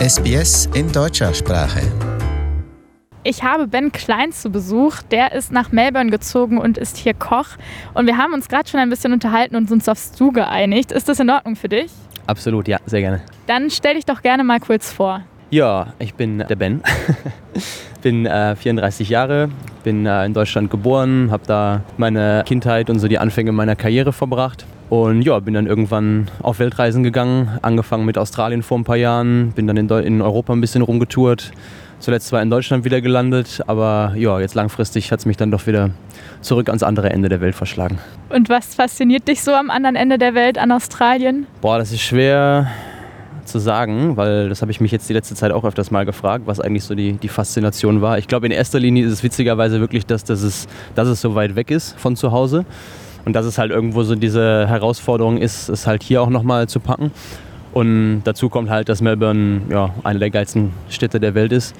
SBS in deutscher Sprache. Ich habe Ben Klein zu Besuch. Der ist nach Melbourne gezogen und ist hier Koch. Und wir haben uns gerade schon ein bisschen unterhalten und uns aufs Du geeinigt. Ist das in Ordnung für dich? Absolut, ja, sehr gerne. Dann stell dich doch gerne mal kurz vor. Ja, ich bin der Ben. bin äh, 34 Jahre, bin äh, in Deutschland geboren, habe da meine Kindheit und so die Anfänge meiner Karriere verbracht. Und ja, bin dann irgendwann auf Weltreisen gegangen, angefangen mit Australien vor ein paar Jahren, bin dann in, in Europa ein bisschen rumgetourt. Zuletzt zwar in Deutschland wieder gelandet, aber ja, jetzt langfristig hat es mich dann doch wieder zurück ans andere Ende der Welt verschlagen. Und was fasziniert dich so am anderen Ende der Welt an Australien? Boah, das ist schwer zu sagen, weil das habe ich mich jetzt die letzte Zeit auch öfters mal gefragt, was eigentlich so die, die Faszination war. Ich glaube, in erster Linie ist es witzigerweise wirklich, dass, dass, es, dass es so weit weg ist von zu Hause. Und dass es halt irgendwo so diese Herausforderung ist, es halt hier auch nochmal zu packen. Und dazu kommt halt, dass Melbourne ja, eine der geilsten Städte der Welt ist.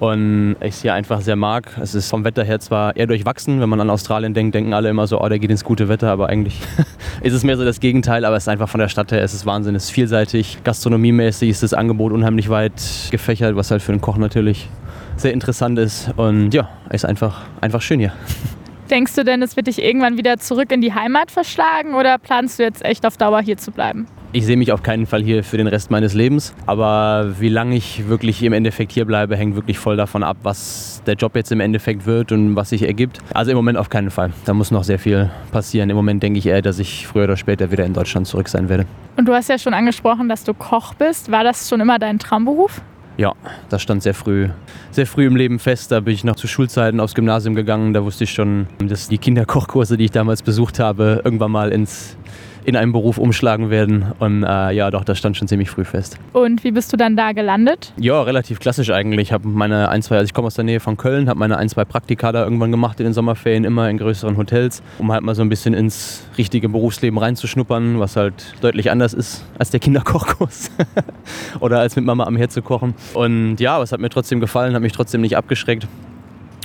Und ich es hier einfach sehr mag. Es ist vom Wetter her zwar eher durchwachsen. Wenn man an Australien denkt, denken alle immer so, oh, der geht ins gute Wetter. Aber eigentlich ist es mehr so das Gegenteil. Aber es ist einfach von der Stadt her, es ist Wahnsinn. Es ist vielseitig. Gastronomiemäßig ist das Angebot unheimlich weit gefächert, was halt für einen Koch natürlich sehr interessant ist. Und ja, es ist einfach, einfach schön hier. Denkst du denn, es wird dich irgendwann wieder zurück in die Heimat verschlagen oder planst du jetzt echt auf Dauer hier zu bleiben? Ich sehe mich auf keinen Fall hier für den Rest meines Lebens. Aber wie lange ich wirklich im Endeffekt hier bleibe, hängt wirklich voll davon ab, was der Job jetzt im Endeffekt wird und was sich ergibt. Also im Moment auf keinen Fall. Da muss noch sehr viel passieren. Im Moment denke ich eher, dass ich früher oder später wieder in Deutschland zurück sein werde. Und du hast ja schon angesprochen, dass du Koch bist. War das schon immer dein Traumberuf? Ja, das stand sehr früh, sehr früh im Leben fest. Da bin ich noch zu Schulzeiten aufs Gymnasium gegangen. Da wusste ich schon, dass die Kinderkochkurse, die ich damals besucht habe, irgendwann mal ins in einen Beruf umschlagen werden. Und äh, ja, doch, das stand schon ziemlich früh fest. Und wie bist du dann da gelandet? Ja, relativ klassisch eigentlich. Ich habe meine ein, zwei, also ich komme aus der Nähe von Köln, habe meine ein, zwei Praktika da irgendwann gemacht in den Sommerferien, immer in größeren Hotels, um halt mal so ein bisschen ins richtige Berufsleben reinzuschnuppern, was halt deutlich anders ist als der Kinderkochkurs oder als mit Mama am Herd zu kochen. Und ja, es hat mir trotzdem gefallen, hat mich trotzdem nicht abgeschreckt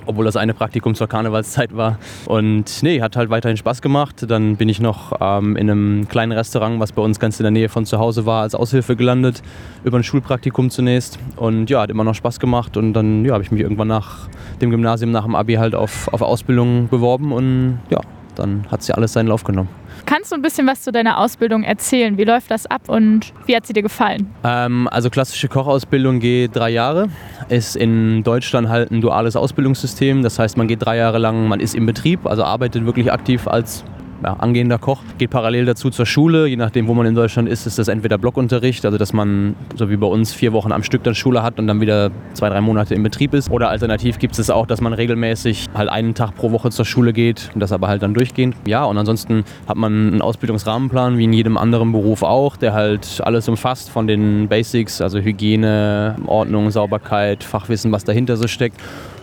obwohl das eine Praktikum zur Karnevalszeit war. Und nee, hat halt weiterhin Spaß gemacht. Dann bin ich noch ähm, in einem kleinen Restaurant, was bei uns ganz in der Nähe von zu Hause war, als Aushilfe gelandet, über ein Schulpraktikum zunächst. Und ja, hat immer noch Spaß gemacht. Und dann ja, habe ich mich irgendwann nach dem Gymnasium, nach dem Abi halt auf, auf Ausbildung beworben und ja, dann hat sie alles seinen Lauf genommen. Kannst du ein bisschen was zu deiner Ausbildung erzählen? Wie läuft das ab und wie hat sie dir gefallen? Ähm, also klassische Kochausbildung geht drei Jahre. Ist in Deutschland halt ein duales Ausbildungssystem. Das heißt, man geht drei Jahre lang, man ist im Betrieb, also arbeitet wirklich aktiv als ja, angehender Koch, geht parallel dazu zur Schule. Je nachdem, wo man in Deutschland ist, ist das entweder Blockunterricht, also dass man, so wie bei uns, vier Wochen am Stück dann Schule hat und dann wieder zwei, drei Monate im Betrieb ist. Oder alternativ gibt es auch, dass man regelmäßig halt einen Tag pro Woche zur Schule geht und das aber halt dann durchgehend. Ja, und ansonsten hat man einen Ausbildungsrahmenplan, wie in jedem anderen Beruf auch, der halt alles umfasst, von den Basics, also Hygiene, Ordnung, Sauberkeit, Fachwissen, was dahinter so steckt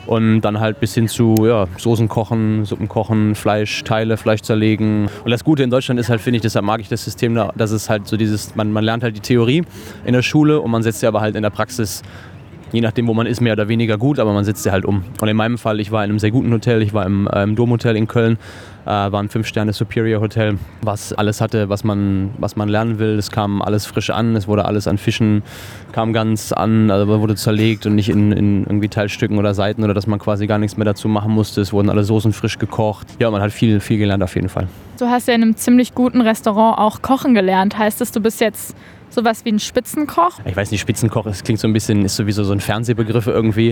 und dann halt bis hin zu ja, Soßen kochen, Suppen kochen, Fleisch, Teile, Fleisch zerlegen. Und das Gute in Deutschland ist halt, finde ich, deshalb mag ich das System, da, dass es halt so dieses, man, man lernt halt die Theorie in der Schule und man setzt sie aber halt in der Praxis je nachdem, wo man ist, mehr oder weniger gut, aber man setzt sie halt um. Und in meinem Fall, ich war in einem sehr guten Hotel, ich war im, äh, im Domhotel in Köln, war ein 5-Sterne-Superior-Hotel, was alles hatte, was man, was man lernen will. Es kam alles frisch an, es wurde alles an Fischen, kam ganz an, also wurde zerlegt und nicht in, in irgendwie Teilstücken oder Seiten oder dass man quasi gar nichts mehr dazu machen musste. Es wurden alle Soßen frisch gekocht. Ja, man hat viel, viel gelernt auf jeden Fall. Du hast ja in einem ziemlich guten Restaurant auch kochen gelernt. Heißt das, du bist jetzt sowas wie ein Spitzenkoch? Ich weiß nicht, Spitzenkoch, es klingt so ein bisschen, ist sowieso so ein Fernsehbegriff irgendwie.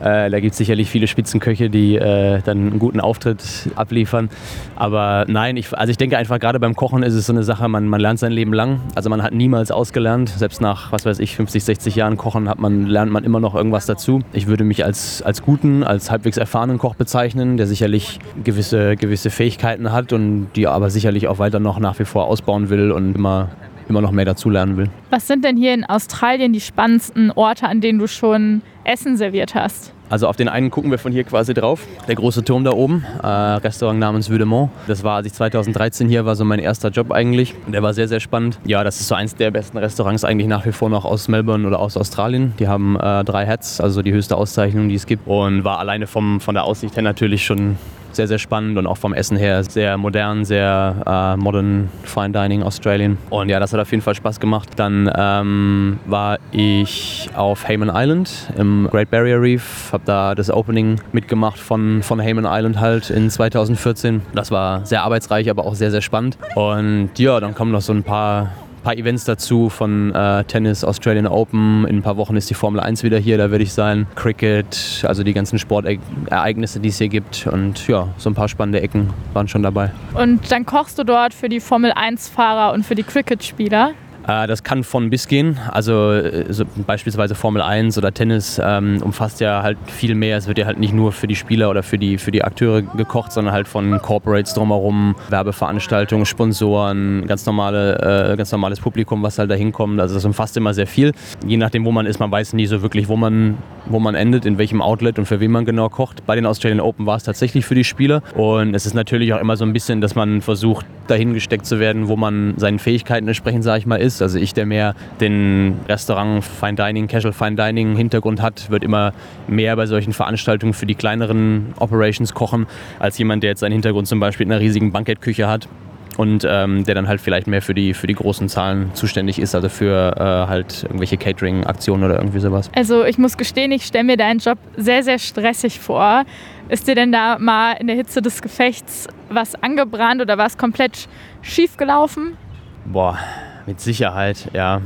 Äh, da gibt es sicherlich viele Spitzenköche, die äh, dann einen guten Auftritt abliefern. Aber nein, ich, also ich denke einfach, gerade beim Kochen ist es so eine Sache, man, man lernt sein Leben lang. Also man hat niemals ausgelernt. Selbst nach, was weiß ich, 50, 60 Jahren Kochen hat man, lernt man immer noch irgendwas dazu. Ich würde mich als, als guten, als halbwegs erfahrenen Koch bezeichnen, der sicherlich gewisse, gewisse Fähigkeiten hat und die aber sicherlich auch weiter noch nach wie vor ausbauen will und immer immer noch mehr dazulernen will. Was sind denn hier in Australien die spannendsten Orte, an denen du schon Essen serviert hast? Also auf den einen gucken wir von hier quasi drauf. Der große Turm da oben, äh, Restaurant namens Vudemont. Das war, als ich 2013 hier war, so mein erster Job eigentlich. Der war sehr, sehr spannend. Ja, das ist so eins der besten Restaurants eigentlich nach wie vor noch aus Melbourne oder aus Australien. Die haben äh, drei Hats, also die höchste Auszeichnung, die es gibt. Und war alleine vom, von der Aussicht her natürlich schon sehr, sehr spannend und auch vom Essen her sehr modern, sehr äh, modern Fine Dining Australien. Und ja, das hat auf jeden Fall Spaß gemacht. Dann ähm, war ich auf Hayman Island im Great Barrier Reef, habe da das Opening mitgemacht von, von Hayman Island halt in 2014. Das war sehr arbeitsreich, aber auch sehr, sehr spannend. Und ja, dann kommen noch so ein paar paar Events dazu von äh, Tennis, Australian Open. In ein paar Wochen ist die Formel 1 wieder hier, da werde ich sein. Cricket, also die ganzen Sportereignisse, die es hier gibt. Und ja, so ein paar spannende Ecken waren schon dabei. Und dann kochst du dort für die Formel 1-Fahrer und für die Cricket-Spieler? Äh, das kann von bis gehen. Also äh, so beispielsweise Formel 1 oder Tennis ähm, umfasst ja halt viel mehr. Es wird ja halt nicht nur für die Spieler oder für die, für die Akteure gekocht, sondern halt von Corporates drumherum, Werbeveranstaltungen, Sponsoren, ganz, normale, äh, ganz normales Publikum, was halt da hinkommt. Also das umfasst immer sehr viel. Je nachdem, wo man ist, man weiß nie so wirklich, wo man, wo man endet, in welchem Outlet und für wen man genau kocht. Bei den Australian Open war es tatsächlich für die Spieler. Und es ist natürlich auch immer so ein bisschen, dass man versucht, dahin gesteckt zu werden, wo man seinen Fähigkeiten entsprechend, sage ich mal, ist. Also ich, der mehr den Restaurant Fine Dining, Casual Fine Dining Hintergrund hat, wird immer mehr bei solchen Veranstaltungen für die kleineren Operations kochen, als jemand, der jetzt seinen Hintergrund zum Beispiel in einer riesigen Bankettküche hat und ähm, der dann halt vielleicht mehr für die, für die großen Zahlen zuständig ist, also für äh, halt irgendwelche Catering-Aktionen oder irgendwie sowas. Also ich muss gestehen, ich stelle mir deinen Job sehr, sehr stressig vor. Ist dir denn da mal in der Hitze des Gefechts was angebrannt oder war es komplett schief gelaufen? Boah, mit Sicherheit, ja.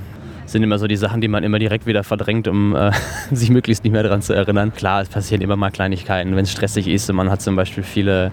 Sind immer so die Sachen, die man immer direkt wieder verdrängt, um äh, sich möglichst nicht mehr daran zu erinnern. Klar, es passieren immer mal Kleinigkeiten, wenn es stressig ist und man hat zum Beispiel viele,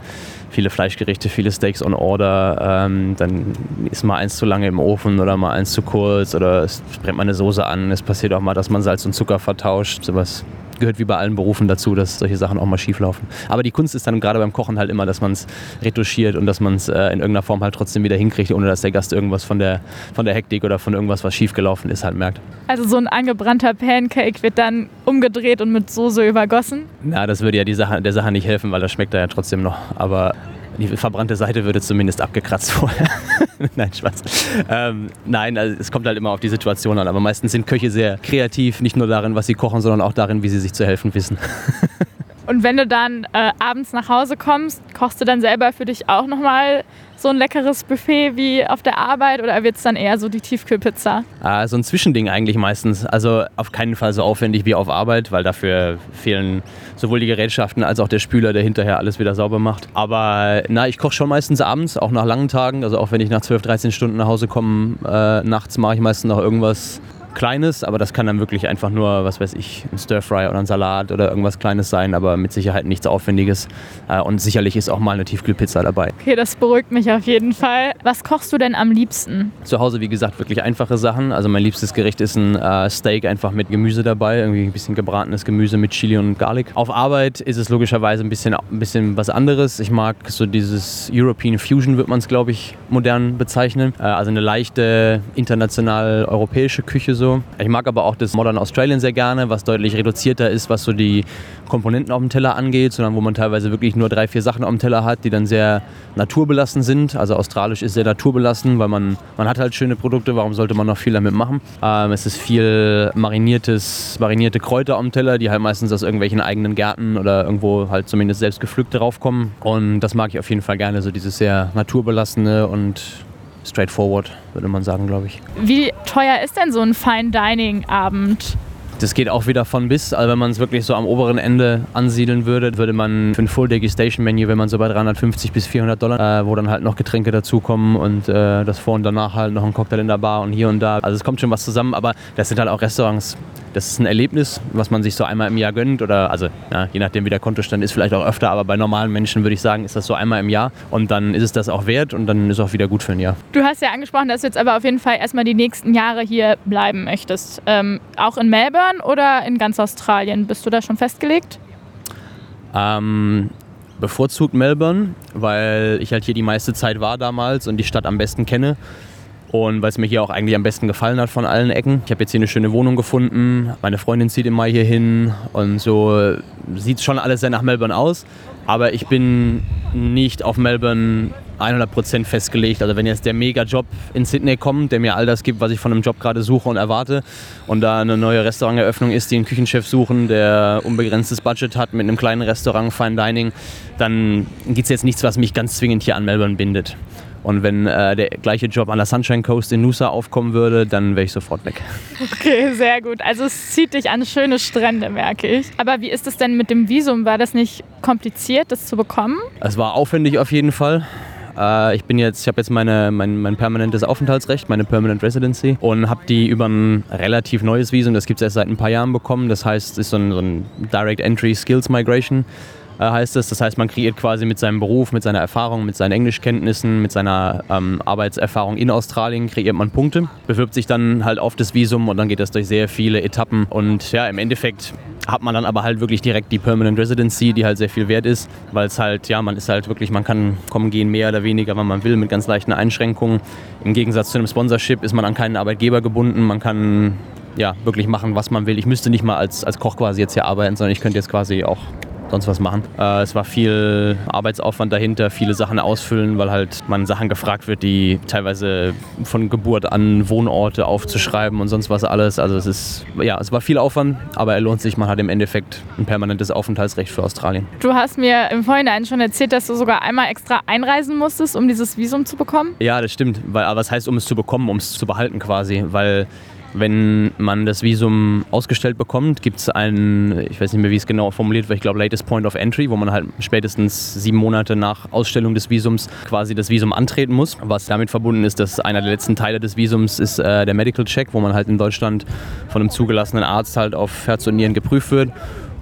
viele Fleischgerichte, viele Steaks on Order, ähm, dann ist mal eins zu lange im Ofen oder mal eins zu kurz oder es brennt mal eine Soße an. Es passiert auch mal, dass man Salz und Zucker vertauscht. Sowas gehört wie bei allen Berufen dazu, dass solche Sachen auch mal schief laufen. Aber die Kunst ist dann gerade beim Kochen halt immer, dass man es retuschiert und dass man es äh, in irgendeiner Form halt trotzdem wieder hinkriegt, ohne dass der Gast irgendwas von der, von der Hektik oder von irgendwas, was schief gelaufen ist, halt merkt. Also so ein angebrannter Pancake wird dann umgedreht und mit Soße übergossen? Na, das würde ja die Sache, der Sache nicht helfen, weil das schmeckt da ja trotzdem noch. Aber die verbrannte Seite würde zumindest abgekratzt vorher. nein, Spaß. Ähm, nein, also es kommt halt immer auf die Situation an. Aber meistens sind Köche sehr kreativ, nicht nur darin, was sie kochen, sondern auch darin, wie sie sich zu helfen wissen. Und wenn du dann äh, abends nach Hause kommst, kochst du dann selber für dich auch nochmal so ein leckeres Buffet wie auf der Arbeit oder wird es dann eher so die Tiefkühlpizza? Ah, so ein Zwischending eigentlich meistens. Also auf keinen Fall so aufwendig wie auf Arbeit, weil dafür fehlen sowohl die Gerätschaften als auch der Spüler, der hinterher alles wieder sauber macht. Aber na, ich koche schon meistens abends, auch nach langen Tagen. Also auch wenn ich nach 12, 13 Stunden nach Hause komme, äh, nachts mache ich meistens noch irgendwas Kleines, aber das kann dann wirklich einfach nur, was weiß ich, ein Stir-Fry oder ein Salat oder irgendwas Kleines sein, aber mit Sicherheit nichts Aufwendiges. Äh, und sicherlich ist auch mal eine Tiefkühlpizza dabei. Okay, das beruhigt mich auf jeden Fall. Was kochst du denn am liebsten? Zu Hause, wie gesagt, wirklich einfache Sachen. Also mein liebstes Gericht ist ein äh, Steak einfach mit Gemüse dabei, irgendwie ein bisschen gebratenes Gemüse mit Chili und Garlic. Auf Arbeit ist es logischerweise ein bisschen, ein bisschen was anderes. Ich mag so dieses European Fusion, wird man es, glaube ich, modern bezeichnen. Äh, also eine leichte international europäische Küche so so. Ich mag aber auch das Modern Australian sehr gerne, was deutlich reduzierter ist, was so die Komponenten auf dem Teller angeht, sondern wo man teilweise wirklich nur drei, vier Sachen auf dem Teller hat, die dann sehr naturbelassen sind. Also australisch ist sehr naturbelassen, weil man, man hat halt schöne Produkte, warum sollte man noch viel damit machen? Ähm, es ist viel mariniertes, marinierte Kräuter auf dem Teller, die halt meistens aus irgendwelchen eigenen Gärten oder irgendwo halt zumindest selbst gepflückt draufkommen. Und das mag ich auf jeden Fall gerne, so dieses sehr naturbelassene und straightforward, würde man sagen, glaube ich. Wie teuer ist denn so ein Fine Dining Abend? Das geht auch wieder von bis. Also wenn man es wirklich so am oberen Ende ansiedeln würde, würde man für ein Full Degustation Menü, wenn man so bei 350 bis 400 Dollar, äh, wo dann halt noch Getränke dazukommen und äh, das vor und danach halt noch ein Cocktail in der Bar und hier und da. Also es kommt schon was zusammen, aber das sind halt auch Restaurants, das ist ein Erlebnis, was man sich so einmal im Jahr gönnt oder also ja, je nachdem wie der Kontostand ist, vielleicht auch öfter, aber bei normalen Menschen würde ich sagen, ist das so einmal im Jahr und dann ist es das auch wert und dann ist es auch wieder gut für ein Jahr. Du hast ja angesprochen, dass du jetzt aber auf jeden Fall erstmal die nächsten Jahre hier bleiben möchtest. Ähm, auch in Melbourne oder in ganz Australien? Bist du da schon festgelegt? Ähm, bevorzugt Melbourne, weil ich halt hier die meiste Zeit war damals und die Stadt am besten kenne und weil es mir hier auch eigentlich am besten gefallen hat von allen Ecken. Ich habe jetzt hier eine schöne Wohnung gefunden. Meine Freundin zieht im Mai hier hin und so sieht schon alles sehr nach Melbourne aus. Aber ich bin nicht auf Melbourne 100% festgelegt. Also wenn jetzt der Mega-Job in Sydney kommt, der mir all das gibt, was ich von einem Job gerade suche und erwarte und da eine neue Restauranteröffnung ist, die einen Küchenchef suchen, der unbegrenztes Budget hat mit einem kleinen Restaurant, Fine Dining, dann gibt es jetzt nichts, was mich ganz zwingend hier an Melbourne bindet. Und wenn äh, der gleiche Job an der Sunshine Coast in Nusa aufkommen würde, dann wäre ich sofort weg. Okay, sehr gut. Also es zieht dich an schöne Strände, merke ich. Aber wie ist es denn mit dem Visum? War das nicht kompliziert, das zu bekommen? Es war aufwendig auf jeden Fall. Äh, ich bin jetzt, ich habe jetzt meine, mein, mein permanentes Aufenthaltsrecht, meine Permanent Residency und habe die über ein relativ neues Visum, das gibt es erst seit ein paar Jahren bekommen. Das heißt, es ist so ein, so ein Direct Entry Skills Migration heißt es. Das heißt, man kreiert quasi mit seinem Beruf, mit seiner Erfahrung, mit seinen Englischkenntnissen, mit seiner ähm, Arbeitserfahrung in Australien, kreiert man Punkte, bewirbt sich dann halt auf das Visum und dann geht das durch sehr viele Etappen. Und ja, im Endeffekt hat man dann aber halt wirklich direkt die Permanent Residency, die halt sehr viel wert ist, weil es halt, ja, man ist halt wirklich, man kann kommen, gehen, mehr oder weniger, wann man will, mit ganz leichten Einschränkungen. Im Gegensatz zu einem Sponsorship ist man an keinen Arbeitgeber gebunden, man kann ja, wirklich machen, was man will. Ich müsste nicht mal als, als Koch quasi jetzt hier arbeiten, sondern ich könnte jetzt quasi auch sonst was machen. Äh, es war viel Arbeitsaufwand dahinter, viele Sachen ausfüllen, weil halt man Sachen gefragt wird, die teilweise von Geburt an Wohnorte aufzuschreiben und sonst was alles. Also es ist, ja, es war viel Aufwand, aber er lohnt sich. Man hat im Endeffekt ein permanentes Aufenthaltsrecht für Australien. Du hast mir im Vorhinein schon erzählt, dass du sogar einmal extra einreisen musstest, um dieses Visum zu bekommen. Ja, das stimmt. Weil, aber was heißt, um es zu bekommen, um es zu behalten quasi? Weil wenn man das Visum ausgestellt bekommt, gibt es einen, ich weiß nicht mehr, wie es genau formuliert wird, ich glaube Latest Point of Entry, wo man halt spätestens sieben Monate nach Ausstellung des Visums quasi das Visum antreten muss. Was damit verbunden ist, dass einer der letzten Teile des Visums ist äh, der Medical Check, wo man halt in Deutschland von einem zugelassenen Arzt halt auf Herz und Nieren geprüft wird.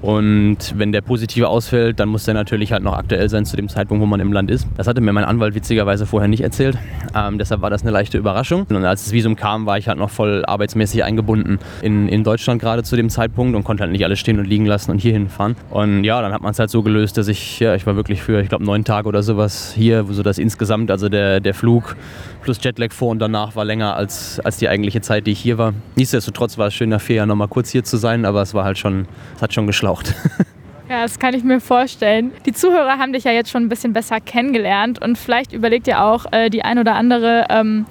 Und wenn der positive ausfällt, dann muss der natürlich halt noch aktuell sein zu dem Zeitpunkt, wo man im Land ist. Das hatte mir mein Anwalt witzigerweise vorher nicht erzählt. Ähm, deshalb war das eine leichte Überraschung. Und als das Visum kam, war ich halt noch voll arbeitsmäßig eingebunden in, in Deutschland gerade zu dem Zeitpunkt und konnte halt nicht alles stehen und liegen lassen und hierhin fahren. Und ja, dann hat man es halt so gelöst, dass ich, ja, ich war wirklich für, ich glaube, neun Tage oder sowas hier, so das insgesamt, also der, der Flug plus Jetlag vor und danach war länger als, als die eigentliche Zeit, die ich hier war. Nichtsdestotrotz war es schön, nach vier Jahren nochmal kurz hier zu sein, aber es war halt schon, es hat schon geschlaucht. Ja, das kann ich mir vorstellen. Die Zuhörer haben dich ja jetzt schon ein bisschen besser kennengelernt und vielleicht überlegt ihr auch äh, die ein oder andere, ähm,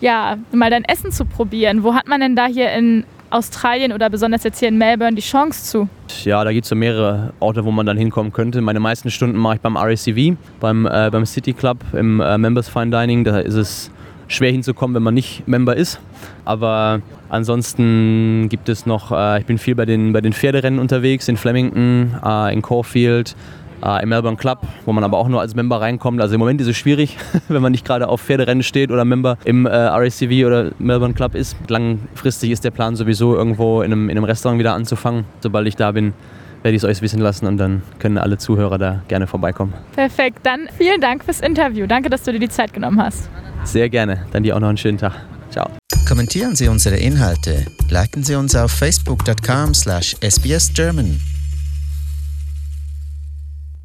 ja, mal dein Essen zu probieren. Wo hat man denn da hier in Australien oder besonders jetzt hier in Melbourne die Chance zu? Ja, da gibt es so mehrere Orte, wo man dann hinkommen könnte. Meine meisten Stunden mache ich beim RACV, beim, äh, beim City Club, im äh, Members Fine Dining. Da ist es schwer hinzukommen, wenn man nicht Member ist. Aber ansonsten gibt es noch, äh, ich bin viel bei den, bei den Pferderennen unterwegs, in Flemington, äh, in Caulfield, äh, im Melbourne Club, wo man aber auch nur als Member reinkommt. Also im Moment ist es schwierig, wenn man nicht gerade auf Pferderennen steht oder Member im äh, RACV oder Melbourne Club ist. Langfristig ist der Plan sowieso irgendwo in einem, in einem Restaurant wieder anzufangen. Sobald ich da bin, werde ich es euch wissen lassen und dann können alle Zuhörer da gerne vorbeikommen. Perfekt, dann vielen Dank fürs Interview. Danke, dass du dir die Zeit genommen hast. Sehr gerne. Dann dir auch noch einen schönen Tag. Ciao. Kommentieren Sie unsere Inhalte, liken Sie uns auf facebook.com/sbsgerman